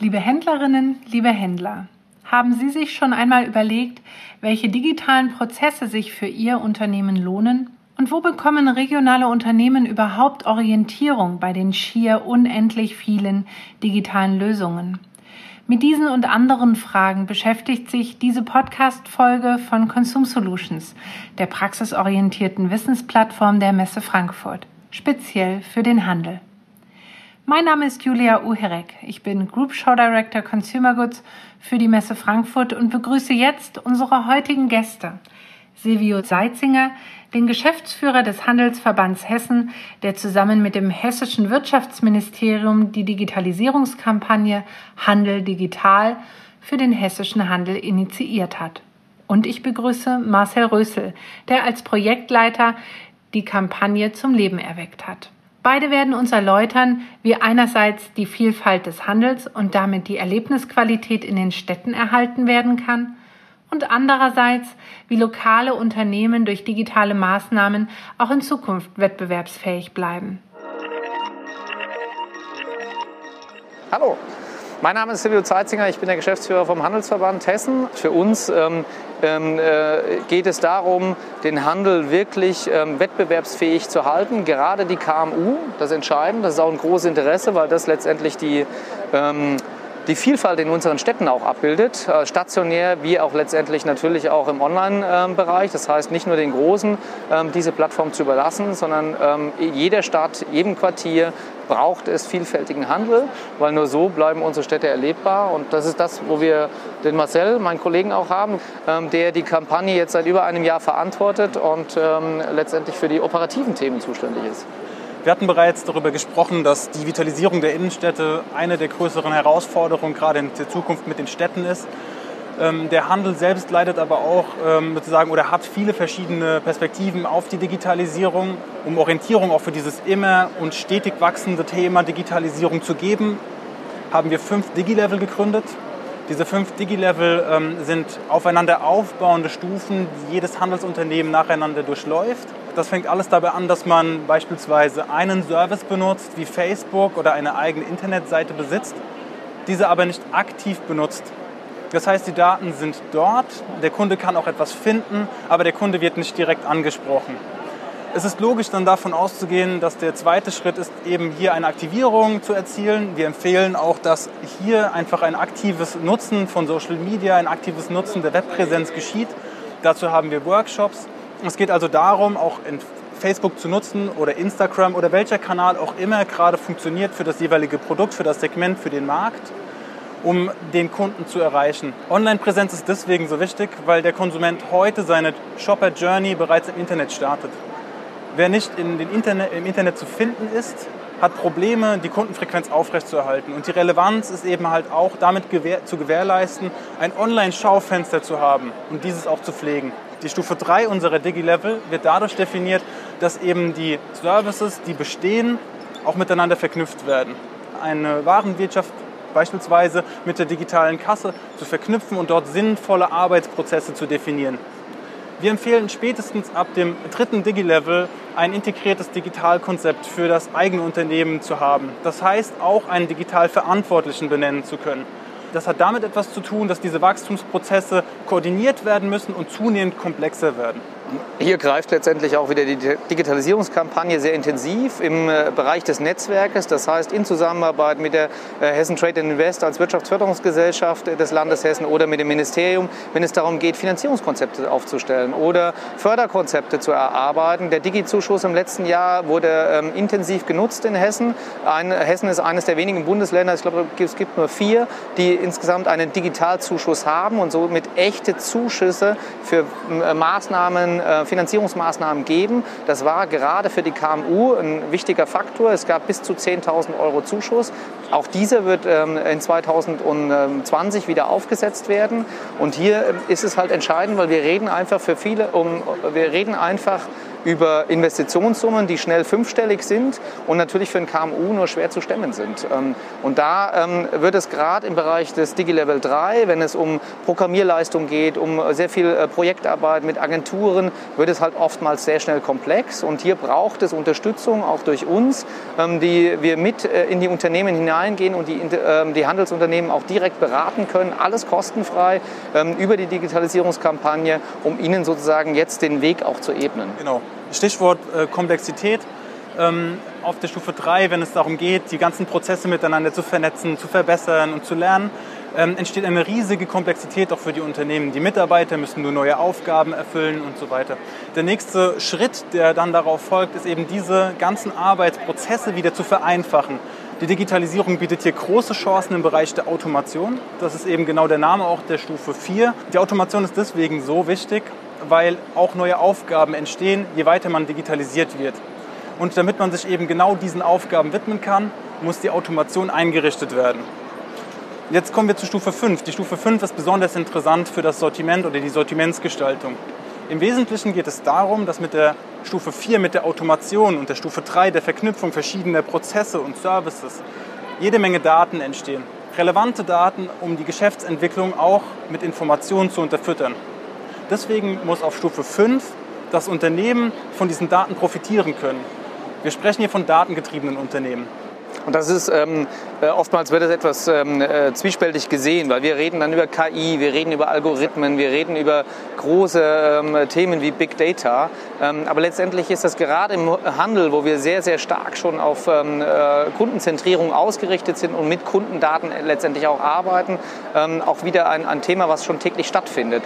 Liebe Händlerinnen, liebe Händler, haben Sie sich schon einmal überlegt, welche digitalen Prozesse sich für Ihr Unternehmen lohnen? Und wo bekommen regionale Unternehmen überhaupt Orientierung bei den schier unendlich vielen digitalen Lösungen? Mit diesen und anderen Fragen beschäftigt sich diese Podcast-Folge von Consum Solutions, der praxisorientierten Wissensplattform der Messe Frankfurt, speziell für den Handel. Mein Name ist Julia Uherek. Ich bin Group Show Director Consumer Goods für die Messe Frankfurt und begrüße jetzt unsere heutigen Gäste. Silvio Seitzinger, den Geschäftsführer des Handelsverbands Hessen, der zusammen mit dem hessischen Wirtschaftsministerium die Digitalisierungskampagne Handel digital für den hessischen Handel initiiert hat. Und ich begrüße Marcel Rösel, der als Projektleiter die Kampagne zum Leben erweckt hat. Beide werden uns erläutern, wie einerseits die Vielfalt des Handels und damit die Erlebnisqualität in den Städten erhalten werden kann und andererseits, wie lokale Unternehmen durch digitale Maßnahmen auch in Zukunft wettbewerbsfähig bleiben. Hallo, mein Name ist Silvio Zeitzinger, ich bin der Geschäftsführer vom Handelsverband Hessen. Für uns ähm, ähm, äh, geht es darum, den Handel wirklich ähm, wettbewerbsfähig zu halten. Gerade die KMU, das ist entscheidend, das ist auch ein großes Interesse, weil das letztendlich die ähm, die Vielfalt in unseren Städten auch abbildet, äh, stationär wie auch letztendlich natürlich auch im Online-Bereich. Das heißt, nicht nur den Großen ähm, diese Plattform zu überlassen, sondern ähm, jeder Stadt, jedem Quartier braucht es vielfältigen Handel, weil nur so bleiben unsere Städte erlebbar. Und das ist das, wo wir den Marcel, meinen Kollegen auch haben, ähm, der die Kampagne jetzt seit über einem Jahr verantwortet und letztendlich für die operativen Themen zuständig ist. Wir hatten bereits darüber gesprochen, dass die Vitalisierung der Innenstädte eine der größeren Herausforderungen gerade in der Zukunft mit den Städten ist. Ähm, der Handel selbst leidet aber auch ähm, sozusagen oder hat viele verschiedene Perspektiven auf die Digitalisierung, um Orientierung auch für dieses immer und stetig wachsende Thema Digitalisierung zu geben, haben wir fünf Digi-Level gegründet. Diese fünf Digi-Level ähm, sind aufeinander aufbauende Stufen, die jedes Handelsunternehmen nacheinander durchläuft. Das fängt alles dabei an, dass man beispielsweise einen Service benutzt, wie Facebook oder eine eigene Internetseite besitzt, diese aber nicht aktiv benutzt. Das heißt, die Daten sind dort, der Kunde kann auch etwas finden, aber der Kunde wird nicht direkt angesprochen. Es ist logisch dann davon auszugehen, dass der zweite Schritt ist, eben hier eine Aktivierung zu erzielen. Wir empfehlen auch, dass hier einfach ein aktives Nutzen von Social Media, ein aktives Nutzen der Webpräsenz geschieht. Dazu haben wir Workshops es geht also darum, auch in Facebook zu nutzen oder Instagram oder welcher Kanal auch immer gerade funktioniert für das jeweilige Produkt, für das Segment, für den Markt, um den Kunden zu erreichen. Online-Präsenz ist deswegen so wichtig, weil der Konsument heute seine Shopper-Journey bereits im Internet startet. Wer nicht Internet, im Internet zu finden ist, hat Probleme, die Kundenfrequenz aufrechtzuerhalten. Und die Relevanz ist eben halt auch damit zu gewährleisten, ein Online-Schaufenster zu haben und dieses auch zu pflegen. Die Stufe 3 unserer Digi-Level wird dadurch definiert, dass eben die Services, die bestehen, auch miteinander verknüpft werden. Eine Warenwirtschaft beispielsweise mit der digitalen Kasse zu verknüpfen und dort sinnvolle Arbeitsprozesse zu definieren. Wir empfehlen spätestens ab dem dritten Digi-Level ein integriertes Digitalkonzept für das eigene Unternehmen zu haben. Das heißt, auch einen digital Verantwortlichen benennen zu können. Das hat damit etwas zu tun, dass diese Wachstumsprozesse koordiniert werden müssen und zunehmend komplexer werden. Hier greift letztendlich auch wieder die Digitalisierungskampagne sehr intensiv im äh, Bereich des Netzwerkes. Das heißt, in Zusammenarbeit mit der äh, Hessen Trade Invest als Wirtschaftsförderungsgesellschaft des Landes Hessen oder mit dem Ministerium, wenn es darum geht, Finanzierungskonzepte aufzustellen oder Förderkonzepte zu erarbeiten. Der Digi-Zuschuss im letzten Jahr wurde ähm, intensiv genutzt in Hessen. Ein, Hessen ist eines der wenigen Bundesländer, ich glaube, es gibt nur vier, die insgesamt einen Digitalzuschuss haben und somit echte Zuschüsse für äh, Maßnahmen äh, Finanzierungsmaßnahmen geben. Das war gerade für die KMU ein wichtiger Faktor. Es gab bis zu 10.000 Euro Zuschuss. Auch dieser wird ähm, in 2020 wieder aufgesetzt werden. Und hier ist es halt entscheidend, weil wir reden einfach für viele, um, wir reden einfach über Investitionssummen, die schnell fünfstellig sind und natürlich für ein KMU nur schwer zu stemmen sind. Ähm, und da ähm, wird es gerade im Bereich des DigiLevel 3, wenn es um Programmierleistung geht, um sehr viel äh, Projektarbeit mit Agenturen, wird es halt oftmals sehr schnell komplex. Und hier braucht es Unterstützung auch durch uns, ähm, die wir mit äh, in die Unternehmen hineingehen und die Handelsunternehmen auch direkt beraten können, alles kostenfrei über die Digitalisierungskampagne, um ihnen sozusagen jetzt den Weg auch zu ebnen. Genau. Stichwort äh, Komplexität. Ähm, auf der Stufe 3, wenn es darum geht, die ganzen Prozesse miteinander zu vernetzen, zu verbessern und zu lernen, ähm, entsteht eine riesige Komplexität auch für die Unternehmen. Die Mitarbeiter müssen nur neue Aufgaben erfüllen und so weiter. Der nächste Schritt, der dann darauf folgt, ist eben diese ganzen Arbeitsprozesse wieder zu vereinfachen. Die Digitalisierung bietet hier große Chancen im Bereich der Automation. Das ist eben genau der Name auch der Stufe 4. Die Automation ist deswegen so wichtig, weil auch neue Aufgaben entstehen, je weiter man digitalisiert wird. Und damit man sich eben genau diesen Aufgaben widmen kann, muss die Automation eingerichtet werden. Jetzt kommen wir zu Stufe 5. Die Stufe 5 ist besonders interessant für das Sortiment oder die Sortimentsgestaltung. Im Wesentlichen geht es darum, dass mit der Stufe 4, mit der Automation und der Stufe 3, der Verknüpfung verschiedener Prozesse und Services, jede Menge Daten entstehen. Relevante Daten, um die Geschäftsentwicklung auch mit Informationen zu unterfüttern. Deswegen muss auf Stufe 5 das Unternehmen von diesen Daten profitieren können. Wir sprechen hier von datengetriebenen Unternehmen. Und das ist ähm, äh, oftmals wird das etwas ähm, äh, zwiespältig gesehen, weil wir reden dann über KI, wir reden über Algorithmen, wir reden über große ähm, Themen wie Big Data. Ähm, aber letztendlich ist das gerade im Handel, wo wir sehr, sehr stark schon auf ähm, äh, Kundenzentrierung ausgerichtet sind und mit Kundendaten letztendlich auch arbeiten, ähm, auch wieder ein, ein, Thema, was schon täglich stattfindet.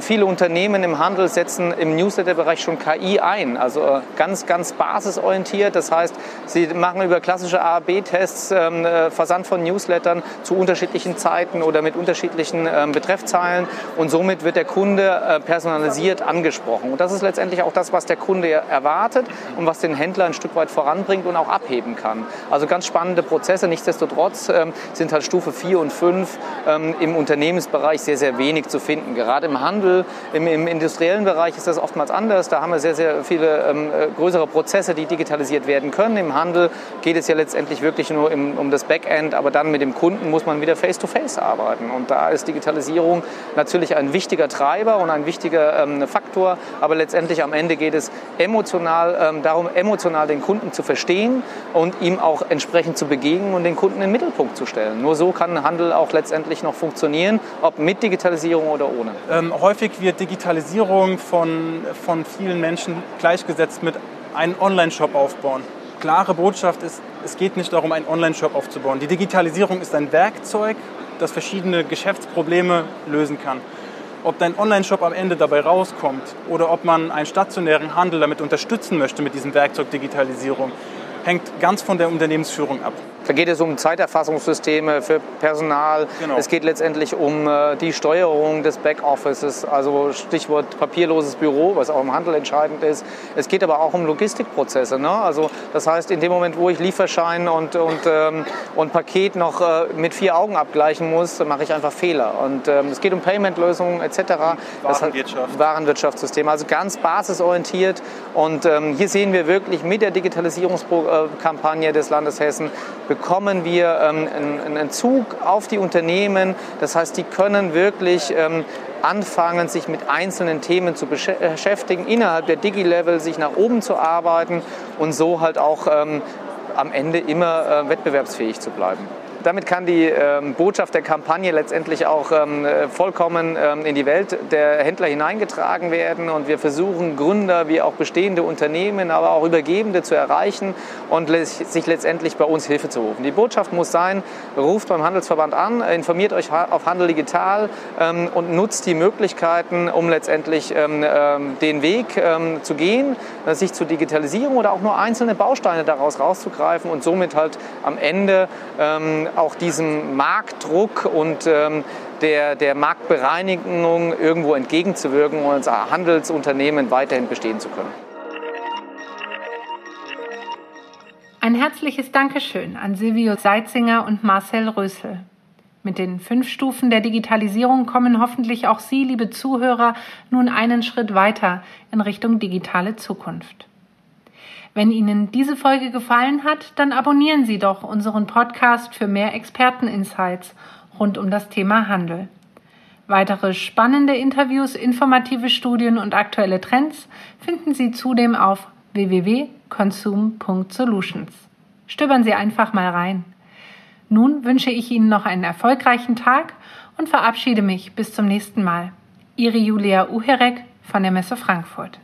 viele Unternehmen im Handel setzen im Newsletter-Bereich schon KI ein, also äh, ganz, ganz basisorientiert. Das heißt, sie machen über klassische A, B-Tests äh, Versand von Newslettern zu unterschiedlichen Zeiten oder mit unterschiedlichen ähm, Betreffzeilen und somit wird der Kunde äh, personalisiert angesprochen. Und das ist letztendlich auch das, was der Kunde erwartet und was den Händler ein Stück weit voranbringt und auch abheben kann. Also ganz spannende Prozesse. Nichtsdestotrotz ähm, sind halt Stufe 4 und 5 ähm, im Unternehmensbereich sehr, sehr wenig zu finden. Gerade im Handel, im, im industriellen Bereich ist das oftmals anders. Da haben wir sehr, sehr viele äh, größere Prozesse, die digitalisiert werden können. Im Handel geht es ja letztendlich wirklich nur um das Back Backend, aber dann mit dem Kunden muss man wieder face-to-face -face arbeiten. Und da ist Digitalisierung natürlich ein wichtiger Treiber und ein wichtiger ähm, Faktor, aber letztendlich am Ende geht es emotional ähm, darum, emotional den Kunden zu verstehen und ihm auch entsprechend zu begegnen und den Kunden in den Mittelpunkt zu stellen. Nur so kann Handel auch letztendlich noch funktionieren, ob mit Digitalisierung oder ohne. Ähm, häufig wird Digitalisierung von, von vielen Menschen gleichgesetzt mit einem Online-Shop aufbauen klare Botschaft ist, es geht nicht darum, einen Online-Shop aufzubauen. Die Digitalisierung ist ein Werkzeug, das verschiedene Geschäftsprobleme lösen kann. Ob dein Online-Shop am Ende dabei rauskommt oder ob man einen stationären Handel damit unterstützen möchte mit diesem Werkzeug Digitalisierung, hängt ganz von der Unternehmensführung ab. Da geht es um Zeiterfassungssysteme für Personal. Genau. Es geht letztendlich um äh, die Steuerung des Backoffices, also Stichwort papierloses Büro, was auch im Handel entscheidend ist. Es geht aber auch um Logistikprozesse. Ne? Also das heißt, in dem Moment, wo ich Lieferschein und, und, ähm, und Paket noch äh, mit vier Augen abgleichen muss, mache ich einfach Fehler. Und ähm, es geht um Paymentlösungen etc. Warenwirtschaft. Warenwirtschaftssysteme, also ganz basisorientiert. Und ähm, hier sehen wir wirklich mit der Digitalisierungskampagne des Landes Hessen, bekommen wir ähm, einen, Zug auf die Unternehmen. Das heißt, die können wirklich ähm, anfangen, sich mit einzelnen Themen zu beschäftigen, innerhalb der Digi-Level sich nach oben zu arbeiten und so halt auch ähm, am Ende immer äh, wettbewerbsfähig zu bleiben damit kann die ähm, Botschaft der Kampagne letztendlich auch ähm, äh, vollkommen ähm, in die Welt der Händler hineingetragen werden. Und wir versuchen Gründer wie auch bestehende Unternehmen, aber auch Übergebende zu erreichen und sich letztendlich bei uns Hilfe zu rufen. Die Botschaft muss sein, ruft beim Handelsverband an, informiert euch auf Handel Digital ähm, und nutzt die Möglichkeiten, um letztendlich ähm, ähm, den Weg zu gehen, sich zu digitalisieren oder auch nur einzelne Bausteine daraus rauszugreifen und somit halt am Ende auch diesem Marktdruck und ähm, der, der Marktbereinigung irgendwo entgegenzuwirken und als Handelsunternehmen weiterhin bestehen zu können. Ein herzliches Dankeschön an Silvio Seitzinger und Marcel Rösel. Mit den fünf Stufen der Digitalisierung kommen hoffentlich auch Sie, liebe Zuhörer, nun einen Schritt weiter in Richtung digitale Zukunft. Wenn Ihnen diese Folge gefallen hat, dann abonnieren Sie doch unseren Podcast für mehr Experteninsights rund um das Thema Handel. Weitere spannende Interviews, informative Studien und aktuelle Trends finden Sie zudem auf www.consume.solutions. Stöbern Sie einfach mal rein. Nun wünsche ich Ihnen noch einen erfolgreichen Tag und verabschiede mich bis zum nächsten Mal. Ihre Julia Uherek von der Messe Frankfurt.